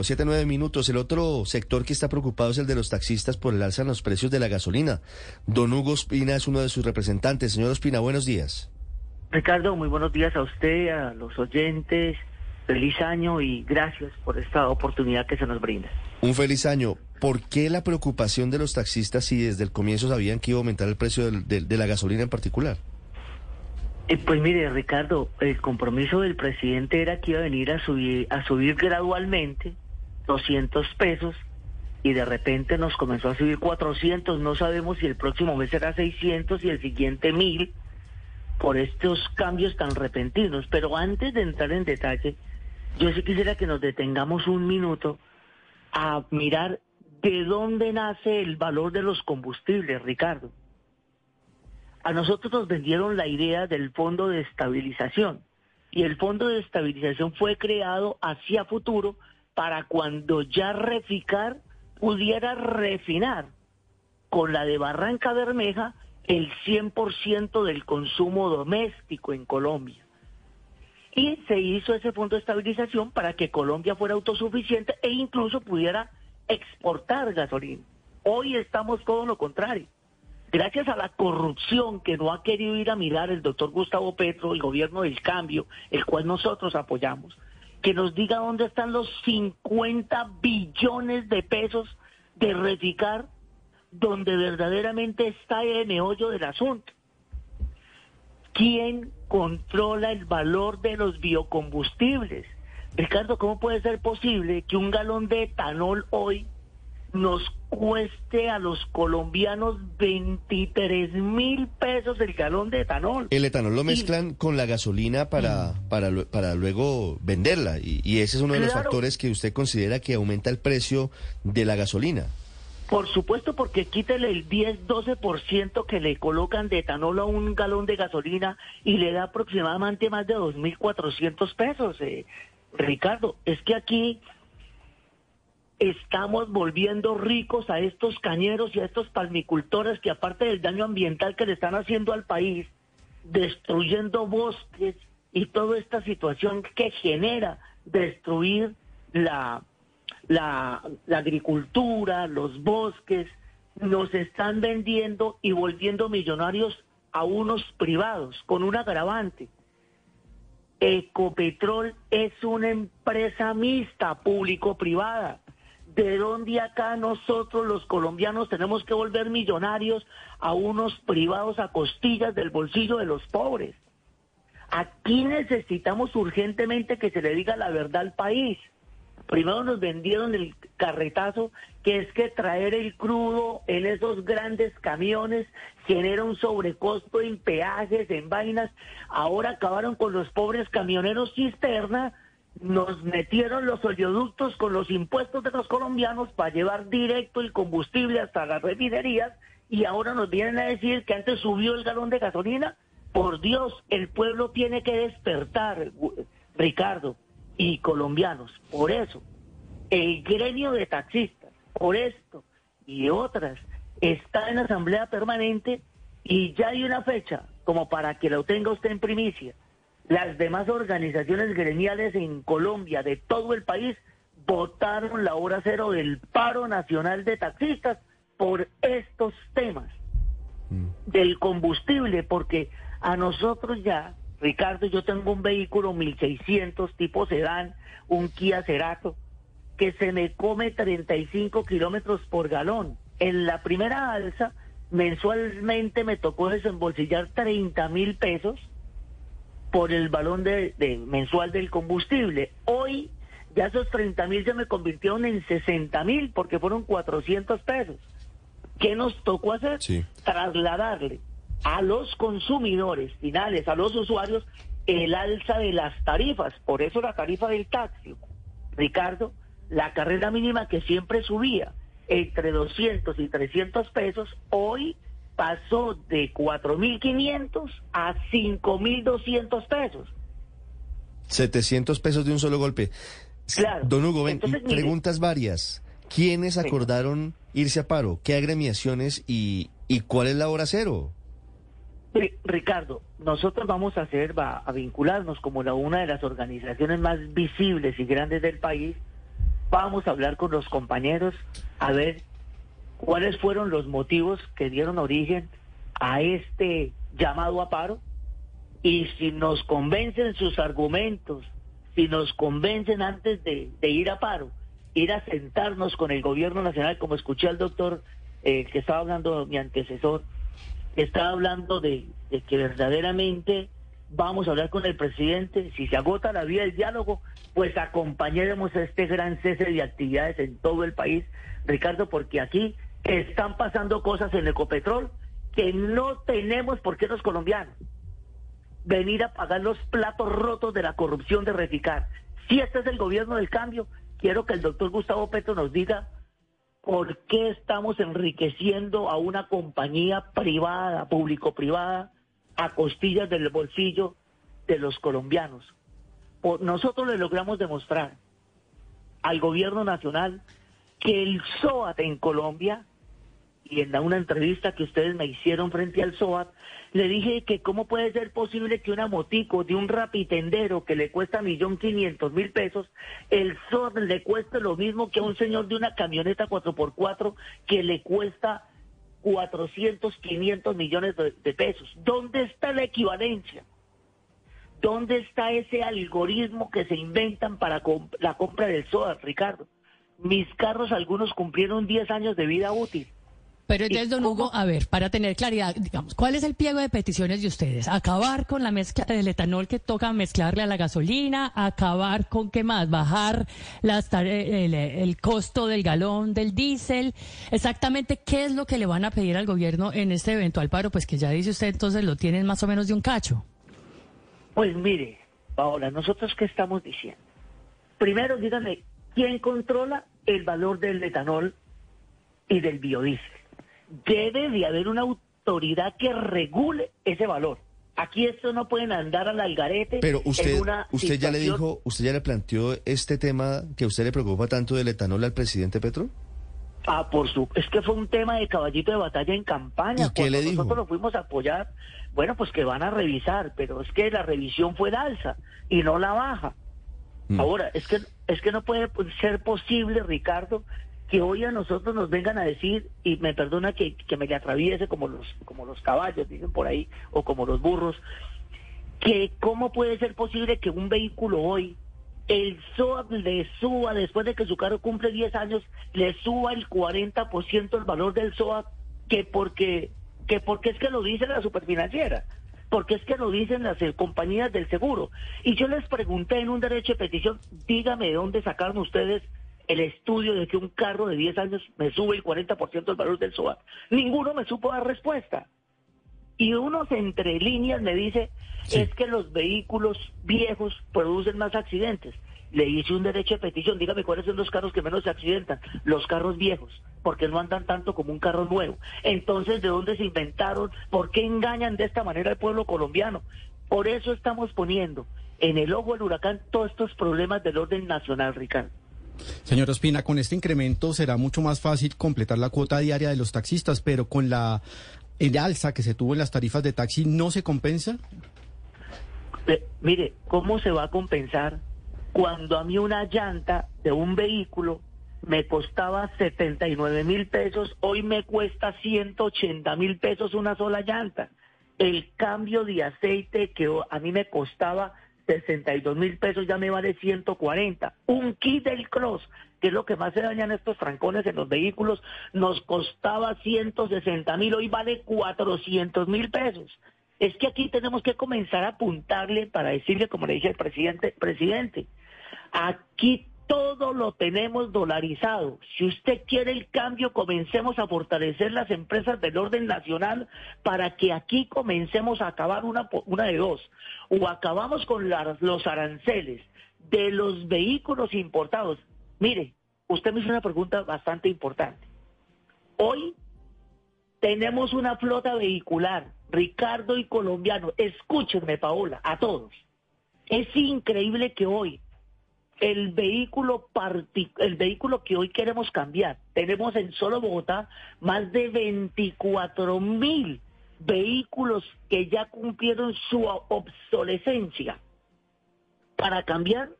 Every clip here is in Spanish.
Siete, nueve minutos. El otro sector que está preocupado es el de los taxistas por el alza en los precios de la gasolina. Don Hugo Espina es uno de sus representantes. Señor Espina, buenos días. Ricardo, muy buenos días a usted, a los oyentes. Feliz año y gracias por esta oportunidad que se nos brinda. Un feliz año. ¿Por qué la preocupación de los taxistas si desde el comienzo sabían que iba a aumentar el precio de, la gasolina en particular? Eh, pues mire, Ricardo, el compromiso del presidente era que iba a venir a subir, a subir gradualmente 200 pesos y de repente nos comenzó a subir 400, no sabemos si el próximo mes será 600 y el siguiente 1000 por estos cambios tan repentinos. Pero antes de entrar en detalle, yo sí quisiera que nos detengamos un minuto a mirar de dónde nace el valor de los combustibles, Ricardo. A nosotros nos vendieron la idea del fondo de estabilización y el fondo de estabilización fue creado hacia futuro para cuando ya Reficar pudiera refinar con la de Barranca Bermeja el 100% del consumo doméstico en Colombia. Y se hizo ese fondo de estabilización para que Colombia fuera autosuficiente e incluso pudiera exportar gasolina. Hoy estamos todo lo contrario. Gracias a la corrupción que no ha querido ir a mirar el doctor Gustavo Petro, el gobierno del cambio, el cual nosotros apoyamos, que nos diga dónde están los 50 billones de pesos de Reticar, donde verdaderamente está el meollo del asunto. ¿Quién controla el valor de los biocombustibles? Ricardo, ¿cómo puede ser posible que un galón de etanol hoy nos cueste a los colombianos 23 mil pesos el galón de etanol. El etanol lo mezclan con la gasolina para, mm. para, para luego venderla y, ese es uno de los factores que usted considera que aumenta el precio de la gasolina. Por supuesto, porque quítele el 10-12% que le colocan de etanol a un galón de gasolina y le da aproximadamente más de 2.400 pesos. Eh, Ricardo, es que aquí estamos volviendo ricos a estos cañeros y a estos palmicultores que aparte del daño ambiental que le están haciendo al país, destruyendo bosques y toda esta situación que genera destruir la, la, agricultura, los bosques, nos están vendiendo y volviendo millonarios a unos privados con un agravante. Ecopetrol es una empresa mixta, público-privada ¿De dónde acá nosotros los colombianos tenemos que volver millonarios a unos privados a costillas del bolsillo de los pobres? Aquí necesitamos urgentemente que se le diga la verdad al país. Primero nos vendieron el carretazo, que es que traer el crudo en esos grandes camiones genera un sobrecosto en peajes, en vainas. Ahora acabaron con los pobres camioneros cisterna nos metieron los oleoductos con los impuestos de los colombianos para llevar directo el combustible hasta las refinerías y ahora nos vienen a decir que antes subió el galón de gasolina. Por Dios, el pueblo tiene que despertar, Ricardo, y colombianos. Por eso, el gremio de taxistas, por esto y otras, está en asamblea permanente y ya hay una fecha como para que lo tenga usted en primicia las demás organizaciones gremiales en Colombia, de todo el país, votaron la hora cero del paro nacional de taxistas por estos temas mm. del combustible, porque a nosotros ya, Ricardo, yo tengo un vehículo 1600 tipo sedán, un Kia Cerato, que se me come 35 kilómetros por galón. En la primera alza, mensualmente me tocó desembolsillar 30 mil pesos por el balón de, mensual del combustible. Hoy ya esos 30 mil se me convirtieron en 60 mil porque fueron 400 pesos. ¿Qué nos tocó hacer? Trasladarle a los consumidores finales, a los usuarios, el alza de las tarifas. Por eso la tarifa del taxi, Ricardo, la carrera mínima que siempre subía entre 200 y 300 pesos, hoy pasó de 4.500 a 5.200 pesos. 700 pesos de un solo golpe. Claro. Don Hugo, ven, preguntas varias. ¿Quiénes acordaron irse a paro? ¿Qué agremiaciones y, y cuál es la hora cero? Ricardo, nosotros vamos a hacer, va a vincularnos como la una de las organizaciones más visibles y grandes del país vamos a hablar con los compañeros a ver cuáles fueron los motivos que dieron origen a este llamado a paro y si nos convencen sus argumentos, si nos convencen antes de, ir a paro, ir a sentarnos con el gobierno nacional, como escuché al doctor eh, que estaba hablando mi antecesor, estaba hablando de, de que verdaderamente vamos a hablar con el presidente, si se agota la vía del diálogo, pues acompañaremos a este gran cese de actividades en todo el país, Ricardo, porque aquí están pasando cosas en Ecopetrol que no tenemos por qué los colombianos venir a pagar los platos rotos de la corrupción de Reficar. Si este es el gobierno del cambio, quiero que el doctor Gustavo Petro nos diga por qué estamos enriqueciendo a una compañía privada, público-privada, a costillas del bolsillo de los colombianos. nosotros le logramos demostrar al gobierno nacional que el SOAT en Colombia, y en una entrevista que ustedes me hicieron frente al SOAT, le dije que cómo puede ser posible que una motico de un rapitendero que le cuesta millón quinientos mil pesos, el SOAT le cueste lo mismo que a un señor de una camioneta 4x4 que le cuesta 400, 500 millones de, pesos. ¿Dónde está la equivalencia? ¿Dónde está ese algoritmo que se inventan para la compra del SOA, Ricardo? Mis carros, algunos cumplieron 10 años de vida útil. Pero entonces, don Hugo, a ver, para tener claridad, digamos, ¿cuál es el pliego de peticiones de ustedes? ¿Acabar con la mezcla del etanol que toca mezclarle a la gasolina? ¿Acabar con qué más? ¿Bajar las, el, el costo del galón del diésel? Exactamente, ¿qué es lo que le van a pedir al gobierno en este eventual paro? Pues que ya dice usted, entonces lo tienen más o menos de un cacho. Pues mire, Paola, ¿nosotros qué estamos diciendo? Primero, dígame, ¿quién controla el valor del etanol y del biodiesel? Debe de haber una autoridad que regule ese valor. Aquí esto no pueden andar al algarete. Pero usted, usted ya le dijo, usted ya le planteó este tema que a usted le preocupa tanto del etanol al presidente Petro. Ah, por su, es que fue un tema de caballito de batalla en campaña. ¿Y qué le dijo? Nosotros lo fuimos a apoyar. Bueno, pues que van a revisar, pero es que la revisión fue de alza y no la baja. Mm. Ahora, es que es que no puede ser posible, Ricardo, que hoy a nosotros nos vengan a decir, y me perdona que, me le atraviese como los, como los caballos, dicen por ahí, o como los burros, que cómo puede ser posible que un vehículo hoy, el SOAT le suba, después de que su carro cumple 10 años, le suba el 40% el valor del SOAT, que porque, que porque es que lo dice la superfinanciera porque es que lo dicen las eh, compañías del seguro. Y yo les pregunté en un derecho de petición, dígame de dónde sacaron ustedes el estudio de que un carro de 10 años me sube el 40% del valor del SOAT. Ninguno me supo dar respuesta. Y unos entre líneas me dice, es que los vehículos viejos producen más accidentes. Le hice un derecho de petición, dígame cuáles son los carros que menos se accidentan. Los carros viejos, porque no andan tanto como un carro nuevo. Entonces, ¿de dónde se inventaron? ¿Por qué engañan de esta manera al pueblo colombiano? Por eso estamos poniendo en el ojo del huracán todos estos problemas del orden nacional, Ricardo. Señor Ospina, con este incremento será mucho más fácil completar la cuota diaria de los taxistas, pero con la el alza que se tuvo en las tarifas de taxi, ¿no se compensa? Mire, ¿cómo se va a compensar cuando a mí una llanta de un vehículo me costaba 79 mil pesos, hoy me cuesta 180 mil pesos una sola llanta? El cambio de aceite que a mí me costaba 62 mil pesos ya me vale 140. Un kit del cross, que es lo que más se dañan estos trancones en los vehículos, nos costaba 160 mil, hoy vale 400 mil pesos. Es que aquí tenemos que comenzar a apuntarle para decirle, como le dije al presidente, presidente, aquí todo lo tenemos dolarizado. Si usted quiere el cambio, comencemos a fortalecer las empresas del orden nacional para que aquí comencemos a acabar una, una de dos. O acabamos con los aranceles de los vehículos importados. Mire, usted me hizo una pregunta bastante importante. Hoy tenemos una flota vehicular, Ricardo y colombiano. Escúchenme, Paola, a todos. Es increíble que hoy el vehículo el vehículo que hoy queremos cambiar. Tenemos en solo Bogotá más de 24 mil vehículos que ya cumplieron su obsolescencia para cambiar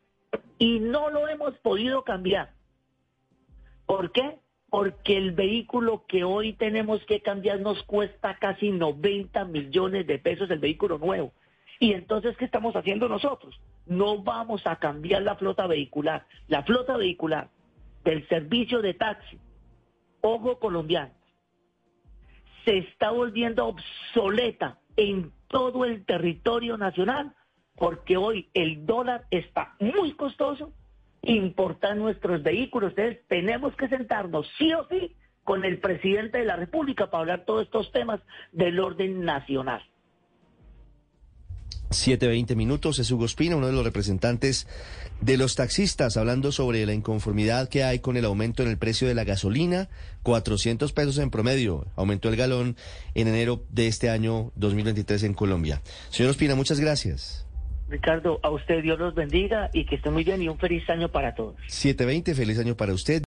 y no lo hemos podido cambiar. ¿Por qué? Porque el vehículo que hoy tenemos que cambiar nos cuesta casi 90 millones de pesos el vehículo nuevo. Y entonces, ¿qué estamos haciendo nosotros? No vamos a cambiar la flota vehicular. La flota vehicular del servicio de taxi, ojo colombiano, se está volviendo obsoleta en todo el territorio nacional porque hoy el dólar está muy costoso importar nuestros vehículos. Entonces tenemos que sentarnos sí o sí con el presidente de la República para hablar todos estos temas del orden nacional. 7.20 minutos, es Hugo Espina, uno de los representantes de los taxistas, hablando sobre la inconformidad que hay con el aumento en el precio de la gasolina, 400 pesos en promedio, aumentó el galón en enero de este año 2023 en Colombia. Señor Ospina, muchas gracias. Ricardo, a usted Dios los bendiga y que esté muy bien y un feliz año para todos. 720, feliz año para usted.